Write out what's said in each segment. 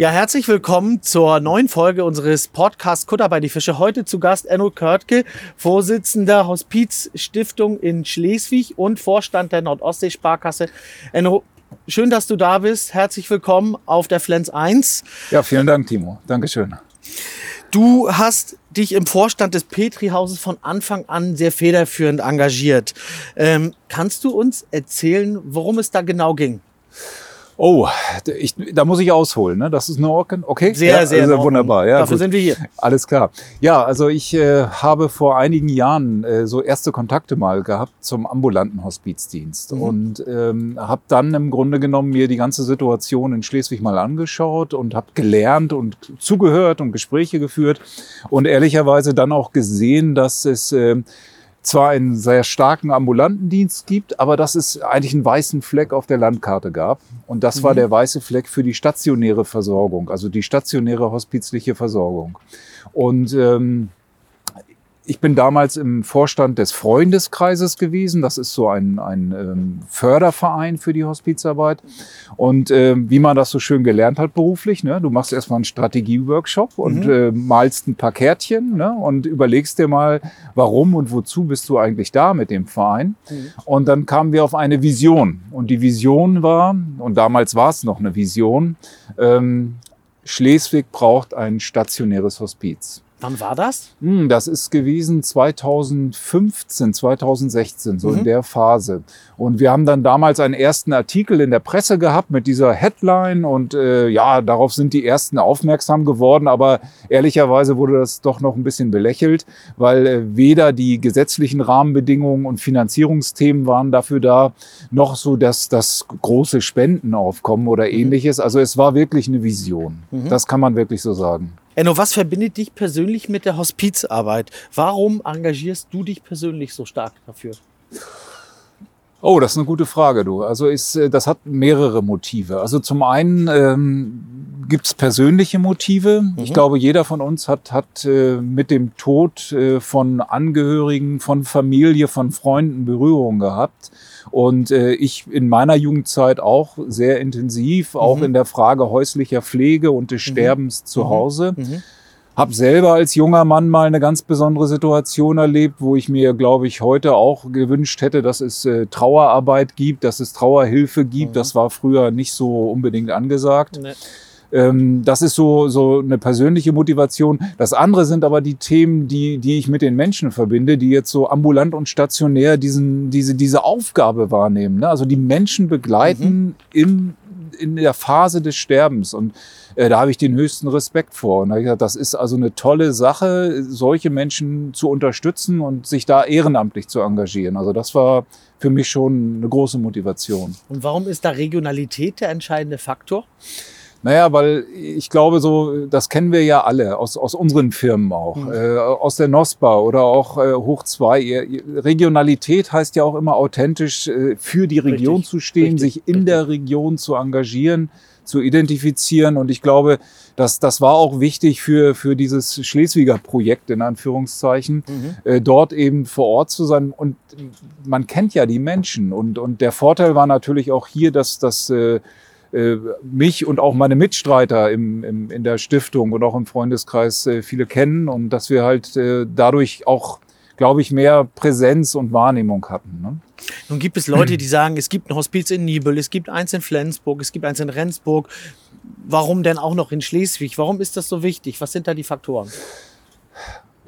Ja, herzlich willkommen zur neuen Folge unseres Podcasts Kutter bei die Fische. Heute zu Gast Enno Körtke, Vorsitzender Hospizstiftung in Schleswig und Vorstand der Nordostsee-Sparkasse. Enno, schön, dass du da bist. Herzlich willkommen auf der Flens 1. Ja, vielen Dank, Timo. Dankeschön. Du hast dich im Vorstand des Petri-Hauses von Anfang an sehr federführend engagiert. Ähm, kannst du uns erzählen, worum es da genau ging? Oh, ich, da muss ich ausholen. Ne? Das ist eine Orken. Okay. Sehr, ja, sehr also wunderbar. Ja, Dafür gut. sind wir hier. Alles klar. Ja, also ich äh, habe vor einigen Jahren äh, so erste Kontakte mal gehabt zum ambulanten Hospizdienst Mhm. und ähm, habe dann im Grunde genommen mir die ganze Situation in Schleswig mal angeschaut und habe gelernt und zugehört und Gespräche geführt und ehrlicherweise dann auch gesehen, dass es äh, zwar einen sehr starken ambulanten Dienst gibt, aber dass es eigentlich einen weißen Fleck auf der Landkarte gab. Und das war Mhm. der weiße Fleck für die stationäre Versorgung, also die stationäre hospizliche Versorgung. Und ähm, ich bin damals im Vorstand des Freundeskreises gewesen. Das ist so ein, ein ähm, Förderverein für die Hospizarbeit. Und ähm, wie man das so schön gelernt hat beruflich, ne? du machst erstmal einen Strategieworkshop und Mhm. äh, malst ein paar Kärtchen ne? und überlegst dir mal, warum und wozu bist du eigentlich da mit dem Verein. Mhm. Und dann kamen wir auf eine Vision. Und die Vision war, und damals war es noch eine Vision, ähm, Schleswig braucht ein stationäres Hospiz. Wann war das? Hm, Das ist gewesen 2015, 2016, so Mhm. in der Phase. Und wir haben dann damals einen ersten Artikel in der Presse gehabt mit dieser Headline und äh, ja, darauf sind die ersten aufmerksam geworden, aber ehrlicherweise wurde das doch noch ein bisschen belächelt, weil äh, weder die gesetzlichen Rahmenbedingungen und Finanzierungsthemen waren dafür da, noch so dass das große Spendenaufkommen oder ähnliches. Also es war wirklich eine Vision. Mhm. Das kann man wirklich so sagen. Enno, was verbindet dich persönlich mit der Hospizarbeit? Warum engagierst du dich persönlich so stark dafür? Oh, das ist eine gute Frage, du. Also ist, äh, das hat mehrere Motive. Also zum einen ähm, gibt es persönliche Motive. Ich Mhm. glaube, jeder von uns hat, hat äh, mit dem Tod äh, von Angehörigen, von Familie, von Freunden Berührung gehabt. Und äh, ich in meiner Jugendzeit auch sehr intensiv, auch Mhm. in der Frage häuslicher Pflege und des Sterbens zu Mhm. Hause. Mhm. Hab selber als junger Mann mal eine ganz besondere Situation erlebt, wo ich mir, glaube ich, heute auch gewünscht hätte, dass es äh, Trauerarbeit gibt, dass es Trauerhilfe gibt. Mhm. Das war früher nicht so unbedingt angesagt. Ne. Ähm, das ist so, so eine persönliche Motivation. Das andere sind aber die Themen, die, die ich mit den Menschen verbinde, die jetzt so ambulant und stationär diesen, diese, diese Aufgabe wahrnehmen. Ne? Also die Menschen begleiten im, in der Phase des Sterbens. Und äh, da habe ich den höchsten Respekt vor. Und da habe ich gesagt, das ist also eine tolle Sache, solche Menschen zu unterstützen und sich da ehrenamtlich zu engagieren. Also das war für mich schon eine große Motivation. Und warum ist da Regionalität der entscheidende Faktor? Naja, weil ich glaube, so, das kennen wir ja alle aus, aus unseren Firmen auch, Mhm. äh, aus der NOSPA oder auch äh, Hoch 2. Ihr- ihr- Regionalität heißt ja auch immer authentisch äh, für die Region Richtig, zu stehen, richtig, sich in richtig. der Region zu engagieren, zu identifizieren. Und ich glaube, dass das war auch wichtig für, für dieses Schleswiger Projekt in Anführungszeichen äh, dort eben vor Ort zu sein. Und man kennt ja die Menschen. Und, und der Vorteil war natürlich auch hier, dass das äh, mich und auch meine Mitstreiter im, im, in der Stiftung und auch im Freundeskreis äh, viele kennen und dass wir halt äh, dadurch auch, glaube ich, mehr Präsenz und Wahrnehmung hatten. Ne? Nun gibt es Leute, die sagen, es gibt ein Hospiz in Nibel, es gibt eins in Flensburg, es gibt eins in Rendsburg. Warum denn auch noch in Schleswig? Warum ist das so wichtig? Was sind da die Faktoren?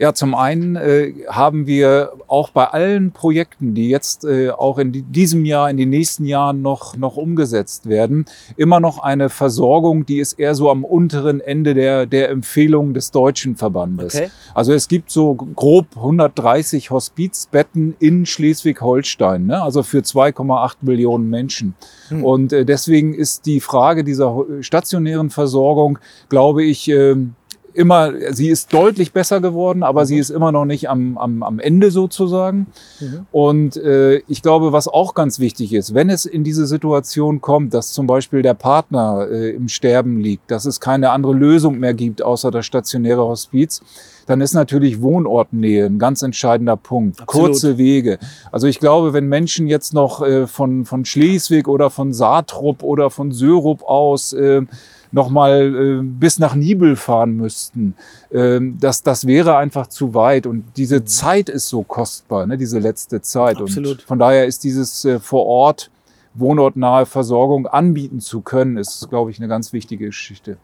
Ja, zum einen äh, haben wir auch bei allen Projekten, die jetzt äh, auch in die, diesem Jahr, in den nächsten Jahren noch, noch umgesetzt werden, immer noch eine Versorgung, die ist eher so am unteren Ende der, der Empfehlung des deutschen Verbandes. Okay. Also es gibt so grob 130 Hospizbetten in Schleswig-Holstein, ne? also für 2,8 Millionen Menschen. Hm. Und äh, deswegen ist die Frage dieser stationären Versorgung, glaube ich, ähm, immer, sie ist deutlich besser geworden, aber Mhm. sie ist immer noch nicht am, am, am Ende sozusagen. Mhm. Und äh, ich glaube, was auch ganz wichtig ist, wenn es in diese Situation kommt, dass zum Beispiel der Partner äh, im Sterben liegt, dass es keine andere Lösung mehr gibt außer das stationäre Hospiz, dann ist natürlich Wohnortnähe ein ganz entscheidender Punkt. Absolut. Kurze Wege. Also ich glaube, wenn Menschen jetzt noch äh, von, von Schleswig oder von Saatrup oder von Sörup aus äh, nochmal äh, bis nach Nibel fahren müssten. Ähm, das, das wäre einfach zu weit. Und diese mhm. Zeit ist so kostbar, ne? diese letzte Zeit. Absolut. Und von daher ist dieses äh, vor Ort wohnortnahe Versorgung anbieten zu können, ist, glaube ich, eine ganz wichtige Geschichte.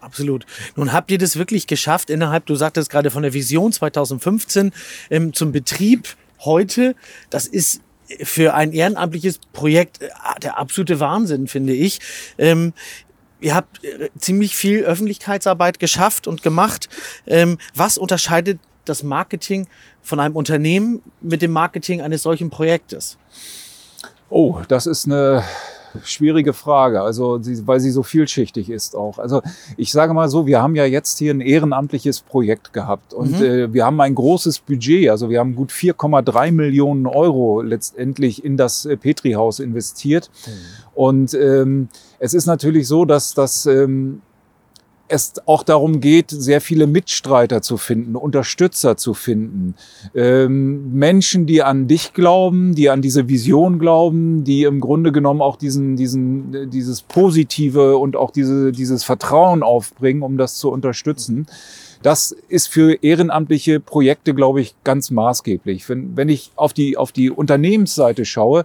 Absolut. Nun habt ihr das wirklich geschafft innerhalb, du sagtest gerade von der Vision 2015 ähm, zum Betrieb heute. Das ist für ein ehrenamtliches Projekt äh, der absolute Wahnsinn, finde ich. Ähm, ihr habt äh, ziemlich viel Öffentlichkeitsarbeit geschafft und gemacht. Ähm, was unterscheidet das Marketing von einem Unternehmen mit dem Marketing eines solchen Projektes? Oh, das ist eine schwierige Frage, also weil sie so vielschichtig ist auch. Also ich sage mal so, wir haben ja jetzt hier ein ehrenamtliches Projekt gehabt und mhm. äh, wir haben ein großes Budget, also wir haben gut 4,3 Millionen Euro letztendlich in das äh, Petri-Haus investiert. Mhm. Und ähm, es ist natürlich so, dass das ähm, es auch darum geht, sehr viele Mitstreiter zu finden, Unterstützer zu finden, ähm, Menschen, die an dich glauben, die an diese Vision glauben, die im Grunde genommen auch diesen, diesen, dieses Positive und auch diese, dieses Vertrauen aufbringen, um das zu unterstützen. Das ist für ehrenamtliche Projekte, glaube ich, ganz maßgeblich. Wenn, wenn ich auf die, auf die Unternehmensseite schaue,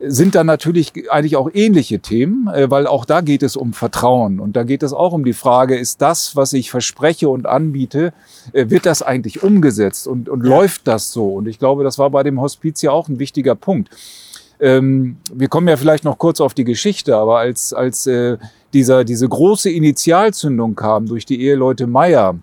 sind da natürlich eigentlich auch ähnliche Themen, äh, weil auch da geht es um Vertrauen und da geht es auch um die Frage, ist das, was ich verspreche und anbiete, äh, wird das eigentlich umgesetzt und, und ja. läuft das so? Und ich glaube, das war bei dem Hospiz ja auch ein wichtiger Punkt. Ähm, wir kommen ja vielleicht noch kurz auf die Geschichte, aber als, als äh, dieser, diese große Initialzündung kam durch die Eheleute Meier,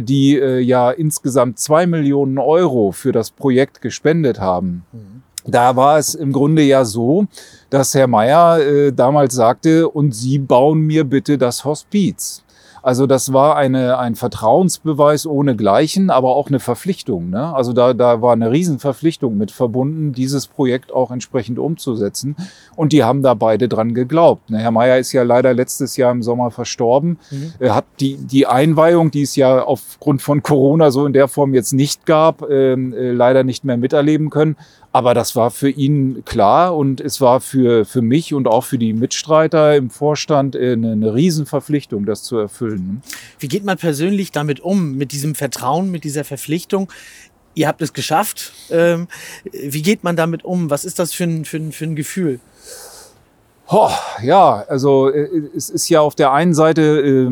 die äh, ja insgesamt zwei Millionen Euro für das Projekt gespendet haben. Mhm. Da war es im Grunde ja so, dass Herr Meier äh, damals sagte, und Sie bauen mir bitte das Hospiz. Also das war eine, ein Vertrauensbeweis ohne Gleichen, aber auch eine Verpflichtung. Ne? Also da, da war eine Riesenverpflichtung mit verbunden, dieses Projekt auch entsprechend umzusetzen. Und die haben da beide dran geglaubt. Ne? Herr Mayer ist ja leider letztes Jahr im Sommer verstorben. Mhm. Er hat die, die Einweihung, die es ja aufgrund von Corona so in der Form jetzt nicht gab, ähm, äh, leider nicht mehr miterleben können. Aber das war für ihn klar und es war für, für mich und auch für die Mitstreiter im Vorstand äh, eine, eine Riesenverpflichtung, das zu erfüllen. Wie geht man persönlich damit um, mit diesem Vertrauen, mit dieser Verpflichtung? Ihr habt es geschafft. Ähm, wie geht man damit um? Was ist das für ein, für ein, für ein Gefühl? Oh, ja, also äh, es ist ja auf der einen Seite, äh,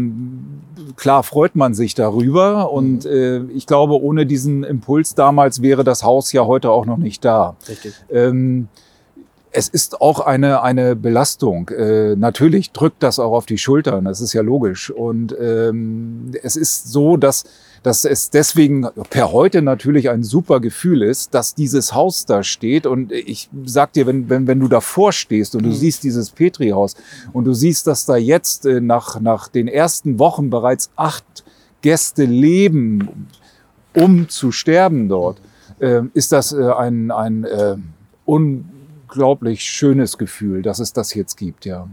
klar freut man sich darüber und mhm. äh, ich glaube, ohne diesen Impuls damals wäre das Haus ja heute auch noch nicht da. Richtig. Ähm, es ist auch eine, eine Belastung. Äh, natürlich drückt das auch auf die Schultern, das ist ja logisch. Und ähm, es ist so, dass dass es deswegen per heute natürlich ein super Gefühl ist, dass dieses Haus da steht. Und ich sag dir, wenn, wenn, wenn du davor stehst und du mhm. siehst dieses Petri-Haus und du siehst, dass da jetzt äh, nach, nach den ersten Wochen bereits acht Gäste leben, um zu sterben dort, äh, ist das äh, ein, ein äh, unglaublich schönes Gefühl, dass es das jetzt gibt, ja.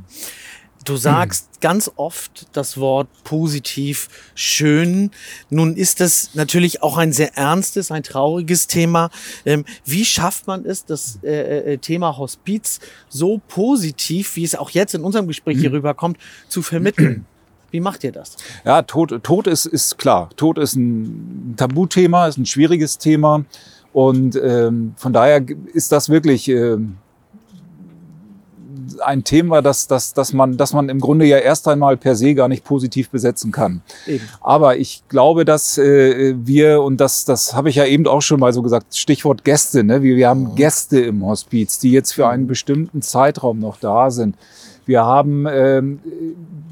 Du sagst hm. ganz oft das Wort positiv, schön. Nun ist das natürlich auch ein sehr ernstes, ein trauriges Thema. Ähm, wie schafft man es, das äh, äh, äh, Thema Hospiz so positiv, wie es auch jetzt in unserem Gespräch hier hm. rüberkommt, zu vermitteln? Wie macht ihr das? Ja, Tod, Tod ist, ist klar. Tod ist ein Tabuthema, ist ein schwieriges Thema. Und ähm, von daher ist das wirklich ähm, ein Thema, das, das, das, man, das man im Grunde ja erst einmal per se gar nicht positiv besetzen kann. Eben. Aber ich glaube, dass äh, wir, und das, das habe ich ja eben auch schon mal so gesagt, Stichwort Gäste, ne? wir, wir haben mhm. Gäste im Hospiz, die jetzt für einen mhm. bestimmten Zeitraum noch da sind. Wir haben ähm,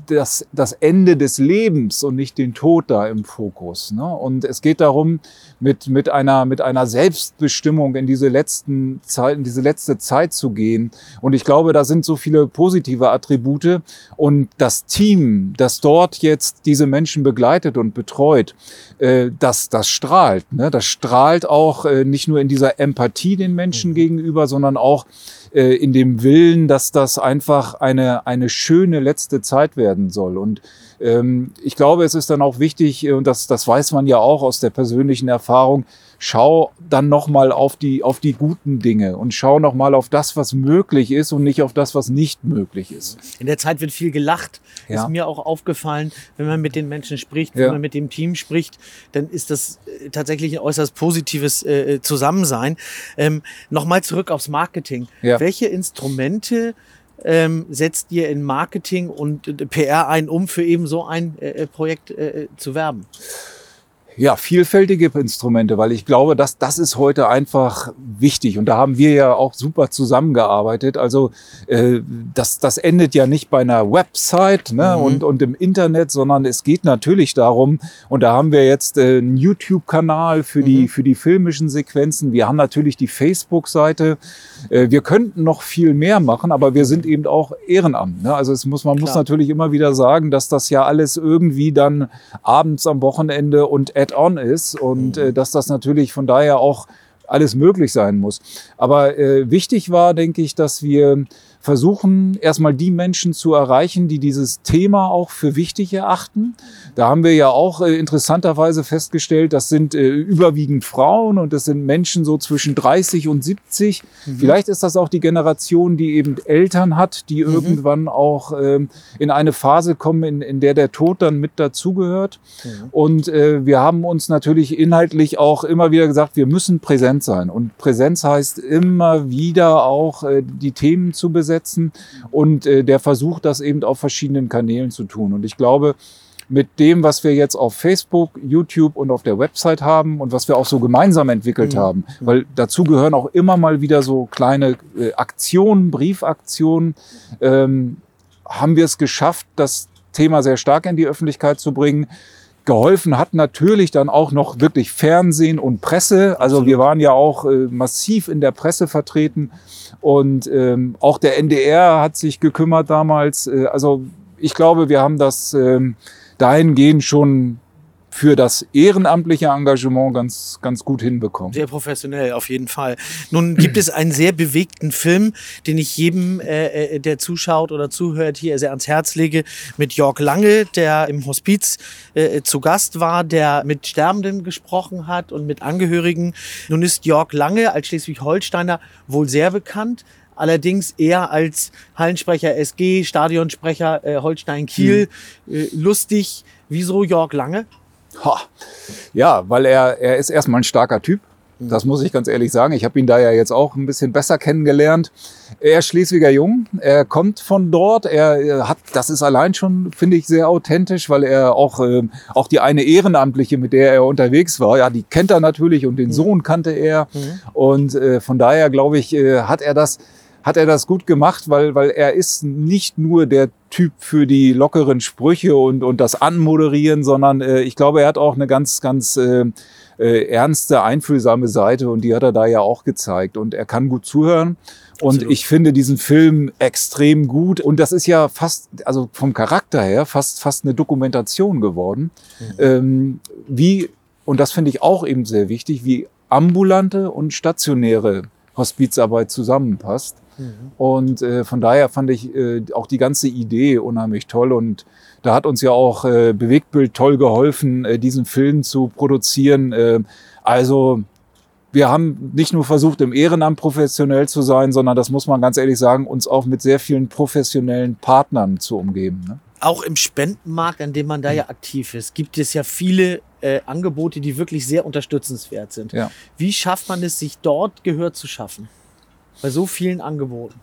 das, das Ende des Lebens und nicht den Tod da im Fokus. Ne? Und es geht darum, mit, mit, einer, mit einer Selbstbestimmung in diese, letzten Zeit, in diese letzte Zeit zu gehen. Und ich glaube, da sind so viele positive Attribute. Und das Team, das dort jetzt diese Menschen begleitet und betreut, äh, das, das strahlt. Ne? Das strahlt auch äh, nicht nur in dieser Empathie den Menschen mhm. gegenüber, sondern auch äh, in dem Willen, dass das einfach eine, eine schöne letzte Zeit werden soll. Und ähm, ich glaube, es ist dann auch wichtig, und das, das weiß man ja auch aus der persönlichen Erfahrung, schau dann nochmal auf die, auf die guten Dinge und schau nochmal auf das, was möglich ist und nicht auf das, was nicht möglich ist. In der Zeit wird viel gelacht. Ja. Ist mir auch aufgefallen, wenn man mit den Menschen spricht, ja. wenn man mit dem Team spricht, dann ist das äh, tatsächlich ein äußerst positives äh, Zusammensein. Ähm, nochmal zurück aufs Marketing. Ja. Welche Instrumente ähm, setzt ihr in Marketing und äh, PR ein, um für eben so ein äh, Projekt äh, zu werben? Ja, vielfältige Instrumente, weil ich glaube, dass das ist heute einfach wichtig und da haben wir ja auch super zusammengearbeitet. Also äh, das, das endet ja nicht bei einer Website ne, mhm. und, und im Internet, sondern es geht natürlich darum, und da haben wir jetzt äh, einen YouTube-Kanal für, mhm. die, für die filmischen Sequenzen. Wir haben natürlich die Facebook-Seite. Äh, wir könnten noch viel mehr machen, aber wir sind eben auch Ehrenamt. Ne? Also es muss, man Klar. muss natürlich immer wieder sagen, dass das ja alles irgendwie dann abends am Wochenende und Add-on ist und mhm. äh, dass das natürlich von daher auch alles möglich sein muss. Aber äh, wichtig war, denke ich, dass wir versuchen, erstmal die Menschen zu erreichen, die dieses Thema auch für wichtig erachten. Da haben wir ja auch äh, interessanterweise festgestellt, das sind äh, überwiegend Frauen und das sind Menschen so zwischen 30 und 70. Mhm. Vielleicht ist das auch die Generation, die eben Eltern hat, die mhm. irgendwann auch ähm, in eine Phase kommen, in, in der der Tod dann mit dazugehört. Mhm. Und äh, wir haben uns natürlich inhaltlich auch immer wieder gesagt, wir müssen präsent sein. Und Präsenz heißt immer wieder auch äh, die Themen zu besetzen setzen und äh, der versucht, das eben auf verschiedenen Kanälen zu tun. Und ich glaube, mit dem, was wir jetzt auf Facebook, YouTube und auf der Website haben und was wir auch so gemeinsam entwickelt mhm. haben, weil dazu gehören auch immer mal wieder so kleine äh, Aktionen, Briefaktionen, ähm, haben wir es geschafft, das Thema sehr stark in die Öffentlichkeit zu bringen. Geholfen hat natürlich dann auch noch wirklich Fernsehen und Presse. Also wir waren ja auch äh, massiv in der Presse vertreten und ähm, auch der NDR hat sich gekümmert damals. Äh, also ich glaube, wir haben das ähm, dahingehend schon für das ehrenamtliche Engagement ganz, ganz gut hinbekommen. Sehr professionell, auf jeden Fall. Nun gibt es einen sehr bewegten Film, den ich jedem, äh, äh, der zuschaut oder zuhört, hier sehr ans Herz lege, mit Jörg Lange, der im Hospiz äh, zu Gast war, der mit Sterbenden gesprochen hat und mit Angehörigen. Nun ist Jörg Lange als Schleswig-Holsteiner wohl sehr bekannt allerdings eher als Hallensprecher SG, Stadionsprecher äh, Holstein Kiel. Mhm. Äh, lustig. Wieso Jörg Lange? Ha. Ja, weil er, er ist erstmal ein starker Typ. Das muss ich ganz ehrlich sagen. Ich habe ihn da ja jetzt auch ein bisschen besser kennengelernt. Er ist Schleswiger Jung. Er kommt von dort. Er hat, das ist allein schon, finde ich, sehr authentisch, weil er auch, äh, auch die eine Ehrenamtliche, mit der er unterwegs war, ja, die kennt er natürlich und den mhm. Sohn kannte er. Mhm. Und äh, von daher, glaube ich, äh, hat er das, hat er das gut gemacht, weil, weil er ist nicht nur der Typ für die lockeren Sprüche und, und das Anmoderieren, sondern äh, ich glaube, er hat auch eine ganz, ganz äh, äh, ernste, einfühlsame Seite und die hat er da ja auch gezeigt. Und er kann gut zuhören. Und Absolut. ich finde diesen Film extrem gut. Und das ist ja fast, also vom Charakter her, fast, fast eine Dokumentation geworden. Mhm. Ähm, wie, und das finde ich auch eben sehr wichtig, wie ambulante und stationäre Hospizarbeit zusammenpasst. Mhm. Und äh, von daher fand ich äh, auch die ganze Idee unheimlich toll. Und da hat uns ja auch äh, Bewegtbild toll geholfen, äh, diesen Film zu produzieren. Äh, also wir haben nicht nur versucht, im Ehrenamt professionell zu sein, sondern das muss man ganz ehrlich sagen, uns auch mit sehr vielen professionellen Partnern zu umgeben. Ne? Auch im Spendenmarkt, an dem man da ja aktiv ist, gibt es ja viele äh, Angebote, die wirklich sehr unterstützenswert sind. Ja. Wie schafft man es, sich dort Gehör zu schaffen? Bei so vielen Angeboten.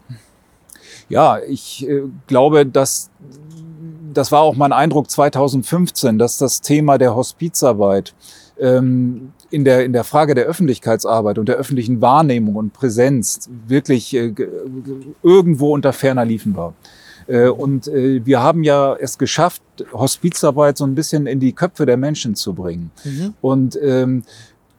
Ja, ich äh, glaube, dass das war auch mein Eindruck 2015, dass das Thema der Hospizarbeit ähm, in der, in der Frage der Öffentlichkeitsarbeit und der öffentlichen Wahrnehmung und Präsenz wirklich äh, irgendwo unter ferner Liefen war. Äh, und äh, wir haben ja es geschafft, Hospizarbeit so ein bisschen in die Köpfe der Menschen zu bringen. Mhm. Und ähm,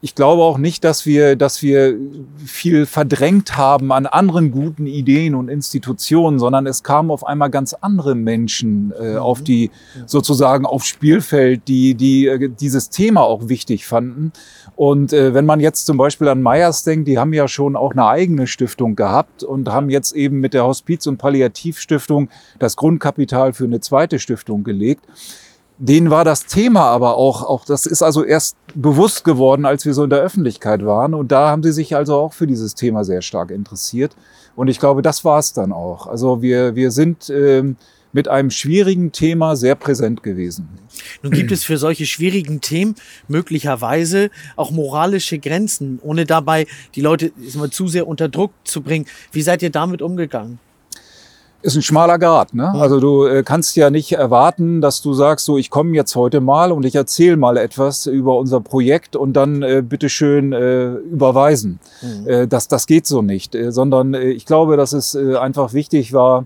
ich glaube auch nicht, dass wir, dass wir viel verdrängt haben an anderen guten Ideen und Institutionen, sondern es kamen auf einmal ganz andere Menschen äh, mhm. auf die sozusagen aufs Spielfeld, die, die äh, dieses Thema auch wichtig fanden. Und äh, wenn man jetzt zum Beispiel an Meyers denkt, die haben ja schon auch eine eigene Stiftung gehabt und haben jetzt eben mit der Hospiz- und Palliativstiftung das Grundkapital für eine zweite Stiftung gelegt denen war das Thema aber auch, auch, das ist also erst bewusst geworden, als wir so in der Öffentlichkeit waren. Und da haben sie sich also auch für dieses Thema sehr stark interessiert. Und ich glaube, das war es dann auch. Also wir, wir sind ähm, mit einem schwierigen Thema sehr präsent gewesen. Nun gibt es für solche schwierigen Themen möglicherweise auch moralische Grenzen, ohne dabei die Leute mal, zu sehr unter Druck zu bringen. Wie seid ihr damit umgegangen? Ist ein schmaler Grad. Ne? Also du äh, kannst ja nicht erwarten, dass du sagst, so ich komme jetzt heute mal und ich erzähle mal etwas über unser Projekt und dann äh, bitteschön äh, überweisen. Mhm. Äh, das, das geht so nicht, äh, sondern äh, ich glaube, dass es äh, einfach wichtig war,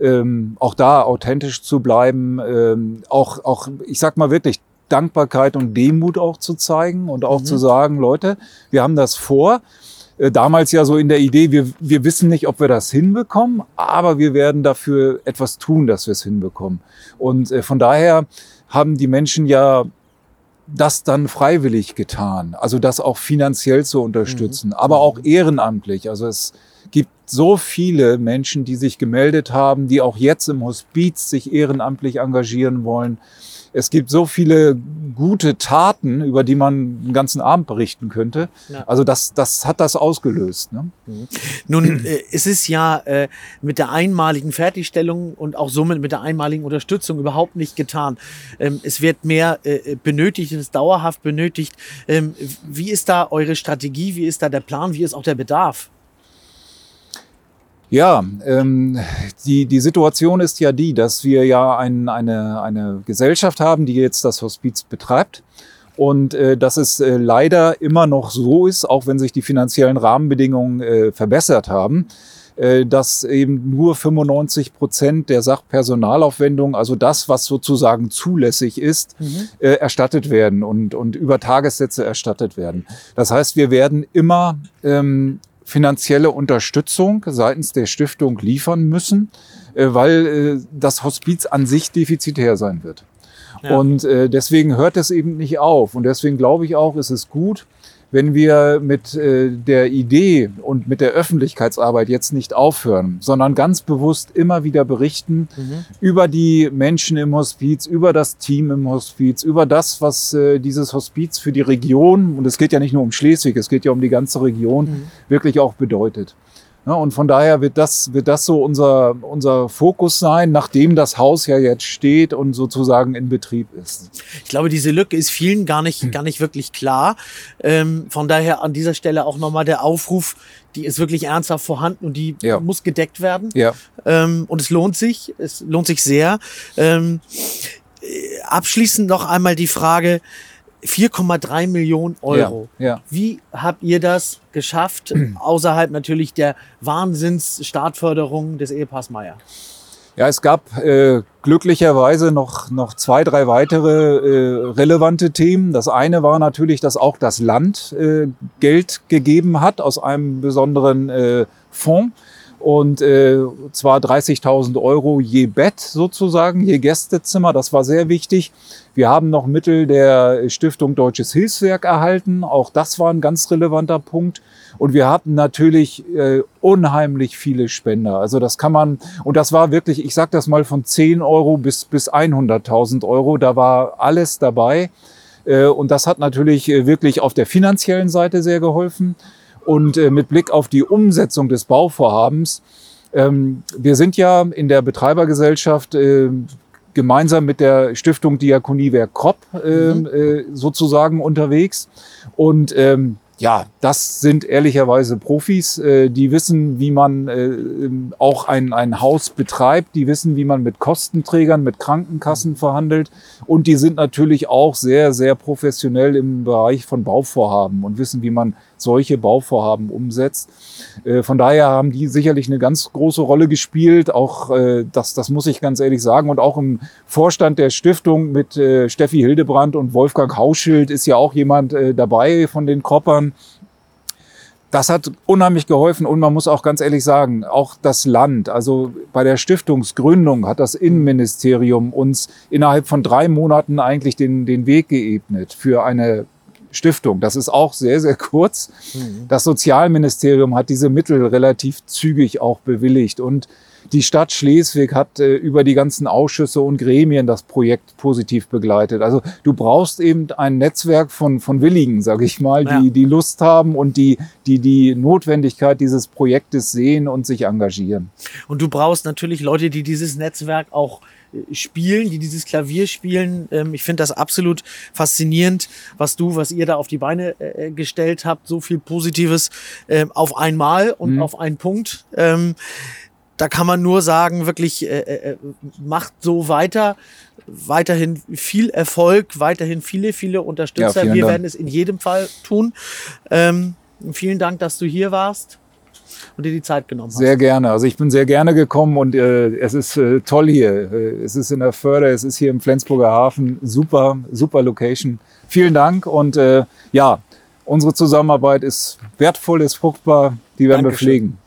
ähm, auch da authentisch zu bleiben, ähm, auch, auch, ich sag mal wirklich, Dankbarkeit und Demut auch zu zeigen und auch mhm. zu sagen, Leute, wir haben das vor damals ja so in der Idee, wir, wir wissen nicht, ob wir das hinbekommen, aber wir werden dafür etwas tun, dass wir es hinbekommen. Und äh, von daher haben die Menschen ja das dann freiwillig getan, also das auch finanziell zu unterstützen, mhm. aber auch ehrenamtlich. Also es gibt so viele Menschen, die sich gemeldet haben, die auch jetzt im Hospiz sich ehrenamtlich engagieren wollen es gibt so viele gute Taten, über die man den ganzen Abend berichten könnte. Ja. Also das, das hat das ausgelöst. Ne? Mhm. Nun äh, es ist ja äh, mit der einmaligen Fertigstellung und auch somit mit der einmaligen Unterstützung überhaupt nicht getan. Ähm, es wird mehr äh, benötigt, es ist dauerhaft benötigt. Ähm, wie ist da eure Strategie? Wie ist da der Plan? Wie ist auch der Bedarf? Ja, ähm, die, die Situation ist ja die, dass wir ja ein, eine, eine Gesellschaft haben, die jetzt das Hospiz betreibt. Und äh, dass es äh, leider immer noch so ist, auch wenn sich die finanziellen Rahmenbedingungen äh, verbessert haben, äh, dass eben nur 95 Prozent der Sachpersonalaufwendung, also das, was sozusagen zulässig ist, mhm. äh, erstattet werden und, und über Tagessätze erstattet werden. Das heißt, wir werden immer ähm, finanzielle Unterstützung seitens der Stiftung liefern müssen, äh, weil äh, das Hospiz an sich defizitär sein wird. Ja. Und äh, deswegen hört es eben nicht auf. Und deswegen glaube ich auch, ist es gut, wenn wir mit äh, der Idee und mit der Öffentlichkeitsarbeit jetzt nicht aufhören, sondern ganz bewusst immer wieder berichten mhm. über die Menschen im Hospiz, über das Team im Hospiz, über das, was äh, dieses Hospiz für die Region, und es geht ja nicht nur um Schleswig, es geht ja um die ganze Region, mhm. wirklich auch bedeutet. Ja, und von daher wird das, wird das so unser, unser Fokus sein, nachdem das Haus ja jetzt steht und sozusagen in Betrieb ist. Ich glaube, diese Lücke ist vielen gar nicht, gar nicht wirklich klar. Ähm, von daher an dieser Stelle auch nochmal der Aufruf, die ist wirklich ernsthaft vorhanden und die ja. muss gedeckt werden. Ja. Ähm, und es lohnt sich, es lohnt sich sehr. Ähm, äh, abschließend noch einmal die Frage, 4,3 Millionen Euro. Ja, ja. Wie habt ihr das geschafft, außerhalb natürlich der Wahnsinns-Startförderung des Ehepaars Meier? Ja, es gab äh, glücklicherweise noch, noch zwei, drei weitere äh, relevante Themen. Das eine war natürlich, dass auch das Land äh, Geld gegeben hat aus einem besonderen äh, Fonds und äh, zwar 30.000 Euro je Bett sozusagen, je Gästezimmer. Das war sehr wichtig. Wir haben noch Mittel der Stiftung Deutsches Hilfswerk erhalten. Auch das war ein ganz relevanter Punkt. Und wir hatten natürlich äh, unheimlich viele Spender. Also das kann man, und das war wirklich, ich sag das mal von 10 Euro bis, bis 100.000 Euro. Da war alles dabei. Äh, und das hat natürlich äh, wirklich auf der finanziellen Seite sehr geholfen. Und äh, mit Blick auf die Umsetzung des Bauvorhabens, ähm, wir sind ja in der Betreibergesellschaft äh, gemeinsam mit der Stiftung Diakoniewerk Kropp äh, mhm. äh, sozusagen unterwegs. Und ähm, ja, das sind ehrlicherweise Profis, äh, die wissen, wie man äh, auch ein, ein Haus betreibt, die wissen, wie man mit Kostenträgern, mit Krankenkassen verhandelt. Und die sind natürlich auch sehr, sehr professionell im Bereich von Bauvorhaben und wissen, wie man solche Bauvorhaben umsetzt. Äh, von daher haben die sicherlich eine ganz große Rolle gespielt, auch äh, das, das muss ich ganz ehrlich sagen. Und auch im Vorstand der Stiftung mit äh, Steffi Hildebrand und Wolfgang Hauschild ist ja auch jemand äh, dabei von den Koppern, das hat unheimlich geholfen und man muss auch ganz ehrlich sagen, auch das Land, also bei der Stiftungsgründung hat das Innenministerium uns innerhalb von drei Monaten eigentlich den, den Weg geebnet für eine Stiftung. Das ist auch sehr, sehr kurz. Mhm. Das Sozialministerium hat diese Mittel relativ zügig auch bewilligt und die Stadt Schleswig hat äh, über die ganzen Ausschüsse und Gremien das Projekt positiv begleitet. Also du brauchst eben ein Netzwerk von, von Willigen, sage ich mal, die, ja. die Lust haben und die, die die Notwendigkeit dieses Projektes sehen und sich engagieren. Und du brauchst natürlich Leute, die dieses Netzwerk auch spielen, die dieses Klavier spielen. Ähm, ich finde das absolut faszinierend, was du, was ihr da auf die Beine äh, gestellt habt. So viel Positives ähm, auf einmal und mhm. auf einen Punkt. Ähm, da kann man nur sagen, wirklich äh, äh, äh, macht so weiter. Weiterhin viel Erfolg, weiterhin viele, viele Unterstützer. Ja, Wir Dank. werden es in jedem Fall tun. Ähm, vielen Dank, dass du hier warst und dir die Zeit genommen hast. Sehr gerne. Also ich bin sehr gerne gekommen und äh, es ist äh, toll hier. Äh, es ist in der Förder, es ist hier im Flensburger Hafen. Super, super Location. Vielen Dank und äh, ja, unsere Zusammenarbeit ist wertvoll, ist fruchtbar. Die werden Dankeschön. wir pflegen.